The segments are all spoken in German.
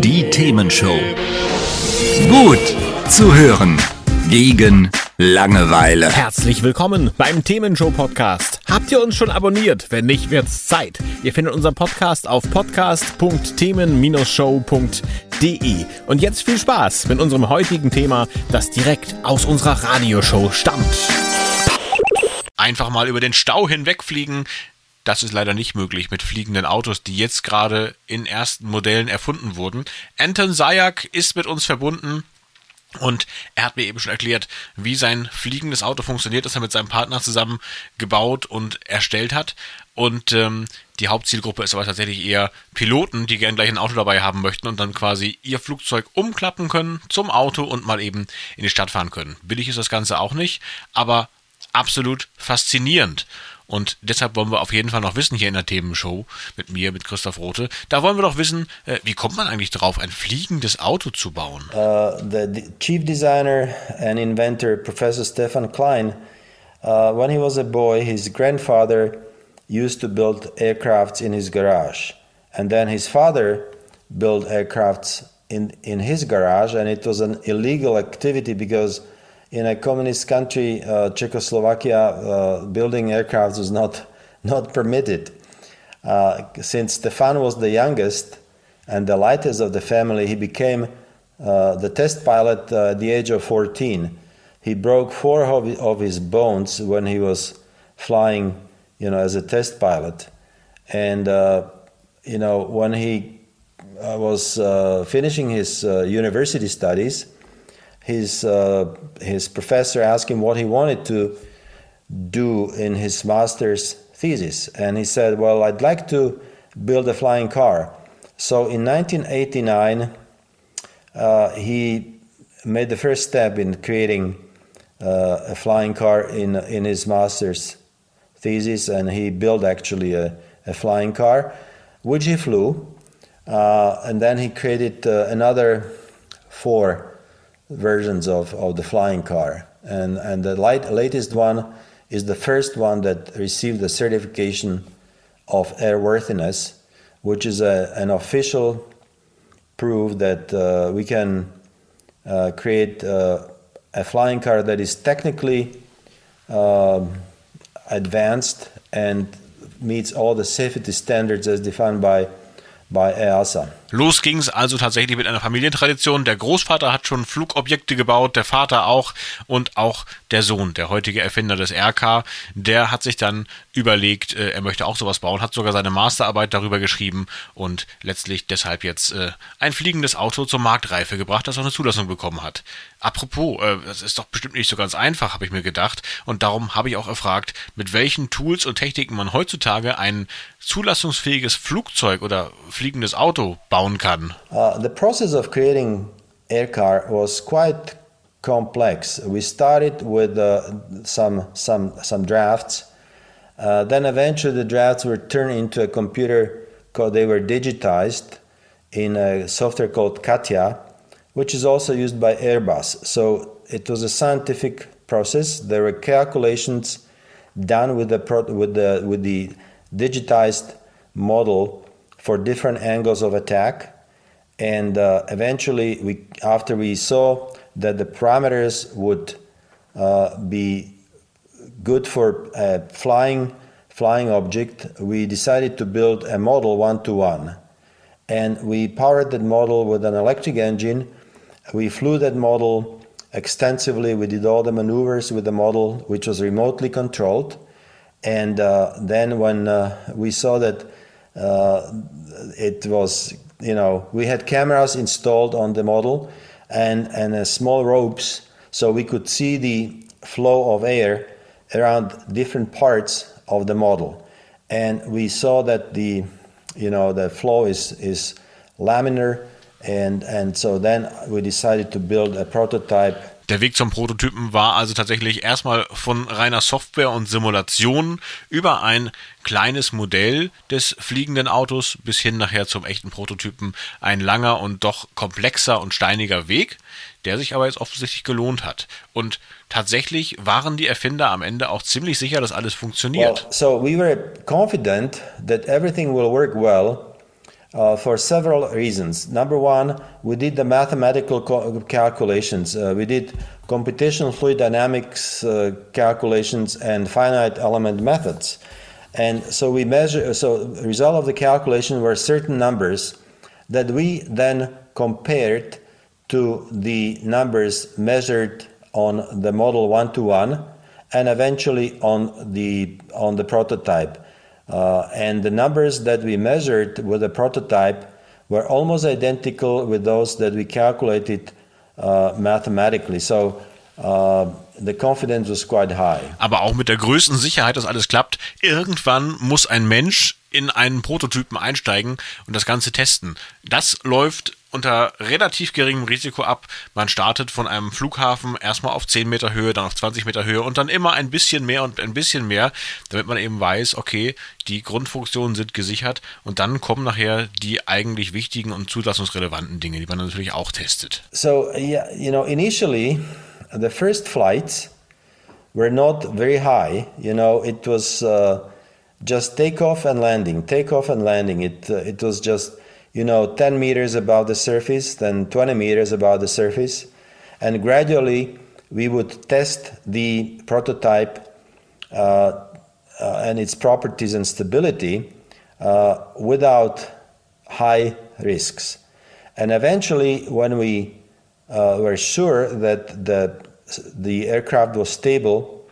Die Themenshow. Gut zu hören. Gegen Langeweile. Herzlich willkommen beim Themenshow Podcast. Habt ihr uns schon abonniert? Wenn nicht, wird's Zeit. Ihr findet unseren Podcast auf podcast.themen-show.de. Und jetzt viel Spaß mit unserem heutigen Thema, das direkt aus unserer Radioshow stammt. Einfach mal über den Stau hinwegfliegen, das ist leider nicht möglich mit fliegenden Autos, die jetzt gerade in ersten Modellen erfunden wurden. Anton Sayak ist mit uns verbunden. Und er hat mir eben schon erklärt, wie sein fliegendes Auto funktioniert, das er mit seinem Partner zusammen gebaut und erstellt hat. Und ähm, die Hauptzielgruppe ist aber tatsächlich eher Piloten, die gern gleich ein Auto dabei haben möchten und dann quasi ihr Flugzeug umklappen können zum Auto und mal eben in die Stadt fahren können. Billig ist das Ganze auch nicht, aber absolut faszinierend. Und deshalb wollen wir auf jeden Fall noch wissen hier in der Themenshow mit mir, mit Christoph Rote, da wollen wir doch wissen, äh, wie kommt man eigentlich drauf, ein fliegendes Auto zu bauen? Uh, the chief designer and inventor, Professor Stefan Klein, uh, when he was a boy, his grandfather used to build aircrafts in his garage. And then his father built aircrafts in, in his garage, and it was an illegal activity because in a communist country, uh, Czechoslovakia, uh, building aircraft was not not permitted. Uh, since Stefan was the youngest and the lightest of the family, he became uh, the test pilot uh, at the age of 14. He broke four of, of his bones when he was flying, you know, as a test pilot, and uh, you know when he was finishing his university studies his uh, his professor asked him what he wanted to do in his master's thesis, and he said, "Well, I'd like to build a flying car." So in 1989, uh, he made the first step in creating uh, a flying car in in his master's thesis, and he built actually a, a flying car, which he flew, uh, and then he created uh, another four versions of, of the flying car. And, and the light, latest one is the first one that received the certification of airworthiness, which is a, an official proof that uh, we can uh, create uh, a flying car that is technically um, advanced and meets all the safety standards as defined by bei EASA. Los ging es also tatsächlich mit einer Familientradition. Der Großvater hat schon Flugobjekte gebaut, der Vater auch und auch der Sohn, der heutige Erfinder des RK, der hat sich dann überlegt, äh, er möchte auch sowas bauen, hat sogar seine Masterarbeit darüber geschrieben und letztlich deshalb jetzt äh, ein fliegendes Auto zur Marktreife gebracht, das auch eine Zulassung bekommen hat. Apropos, äh, das ist doch bestimmt nicht so ganz einfach, habe ich mir gedacht und darum habe ich auch erfragt, mit welchen Tools und Techniken man heutzutage ein zulassungsfähiges Flugzeug oder fliegendes Auto bauen kann. Uh, the process of creating aircar was quite complex. We started with uh, some some some drafts. Uh, then eventually the drafts were turned into a computer called they were digitized in a software called Katya, which is also used by Airbus. So it was a scientific process. There were calculations done with the with the with the digitized model for different angles of attack. And uh, eventually, we, after we saw that the parameters would uh, be good for a flying, flying object, we decided to build a model one to one. And we powered that model with an electric engine. We flew that model extensively. We did all the maneuvers with the model, which was remotely controlled. And uh, then when uh, we saw that uh, Uh, it was, you know, we had cameras installed on the model and, and uh, small ropes so we could see the flow of air around different parts of the model. And we saw that the, you know, the flow is, is laminar. And, and so then we decided to build a prototype Der Weg zum Prototypen war also tatsächlich erstmal von reiner Software und Simulation über ein kleines Modell des fliegenden Autos bis hin nachher zum echten Prototypen ein langer und doch komplexer und steiniger Weg, der sich aber jetzt offensichtlich gelohnt hat. Und tatsächlich waren die Erfinder am Ende auch ziemlich sicher, dass alles funktioniert. Well, so we were confident that everything will work well uh, for several reasons. Number one, we did the mathematical calculations. Uh, we did computational fluid dynamics uh, calculations and finite element methods. And so we measure, so the result of the calculation were certain numbers that we then compared to the numbers measured on the model one to one and eventually on the on the prototype. Uh, and the numbers that we measured with the prototype were almost identical with those that we calculated uh, mathematically. So uh, the confidence was quite high. Aber auch mit der größten Sicherheit, dass alles klappt. Irgendwann muss ein Mensch in einen Prototypen einsteigen und das Ganze testen. Das läuft unter relativ geringem Risiko ab. Man startet von einem Flughafen erstmal auf 10 Meter Höhe, dann auf 20 Meter Höhe und dann immer ein bisschen mehr und ein bisschen mehr, damit man eben weiß, okay, die Grundfunktionen sind gesichert und dann kommen nachher die eigentlich wichtigen und zulassungsrelevanten Dinge, die man natürlich auch testet. So, yeah, you know, initially the first flights were not very high, you know, it was uh, just takeoff and landing, takeoff and landing. It uh, it was just you know 10 meters above the surface, then 20 meters above the surface, and gradually we would test the prototype uh, uh, and its properties and stability uh, without high risks. And eventually, when we uh, were sure that the the aircraft was stable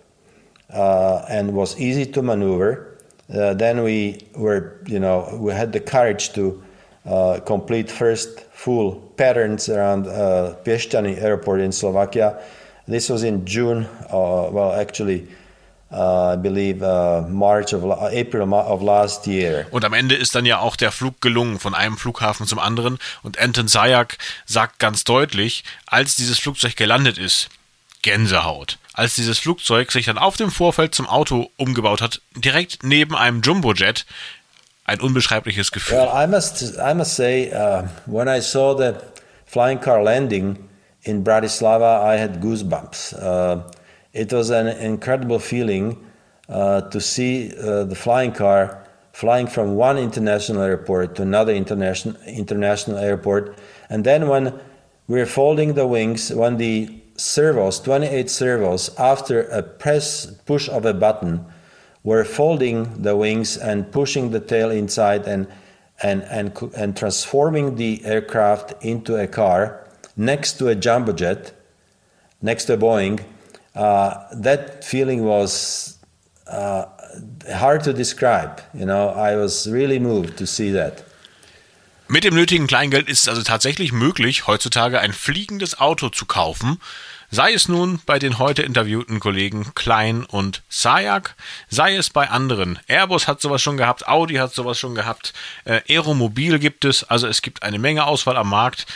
uh, and was easy to maneuver, uh, then we were, you know, we had the courage to uh, complete first full patterns around uh, Piešťany airport in Slovakia. This was in June, uh, well, actually, Uh, I believe uh, March of April of last year. Und am Ende ist dann ja auch der Flug gelungen von einem Flughafen zum anderen. Und Anton Sayak sagt ganz deutlich, als dieses Flugzeug gelandet ist, Gänsehaut. Als dieses Flugzeug sich dann auf dem Vorfeld zum Auto umgebaut hat, direkt neben einem Jumbojet, ein unbeschreibliches Gefühl. Well, I must, I must say, uh, when I saw the flying car landing in Bratislava, I had goosebumps. Uh, it was an incredible feeling uh, to see uh, the flying car flying from one international airport to another international international airport, and then when we were folding the wings, when the servos, 28 servos, after a press push of a button, were folding the wings and pushing the tail inside and and and and transforming the aircraft into a car next to a jumbo jet, next to a Boeing. Uh, that feeling was uh, hard to describe. You know, I was really moved to see that. Mit dem nötigen Kleingeld ist es also tatsächlich möglich, heutzutage ein fliegendes Auto zu kaufen. Sei es nun bei den heute interviewten Kollegen Klein und Sayak, sei es bei anderen. Airbus hat sowas schon gehabt, Audi hat sowas schon gehabt, äh, Aeromobil gibt es, also es gibt eine Menge Auswahl am Markt.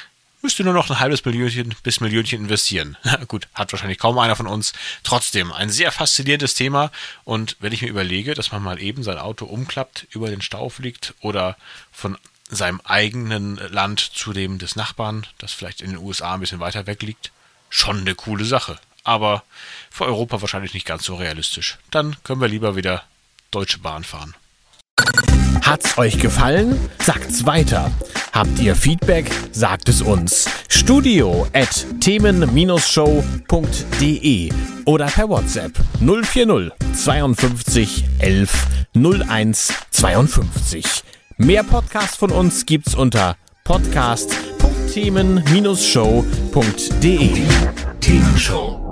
Müsste nur noch ein halbes Millionchen bis Millionchen investieren. Gut, hat wahrscheinlich kaum einer von uns. Trotzdem ein sehr faszinierendes Thema. Und wenn ich mir überlege, dass man mal eben sein Auto umklappt, über den Stau fliegt oder von seinem eigenen Land zu dem des Nachbarn, das vielleicht in den USA ein bisschen weiter weg liegt, schon eine coole Sache. Aber für Europa wahrscheinlich nicht ganz so realistisch. Dann können wir lieber wieder Deutsche Bahn fahren. Hat's euch gefallen? Sagt's weiter. Habt ihr Feedback? Sagt es uns. Studio at themen-show.de oder per WhatsApp 040 52 11 01 52. Mehr Podcasts von uns gibt's unter podcast.themen-show.de. Themenshow.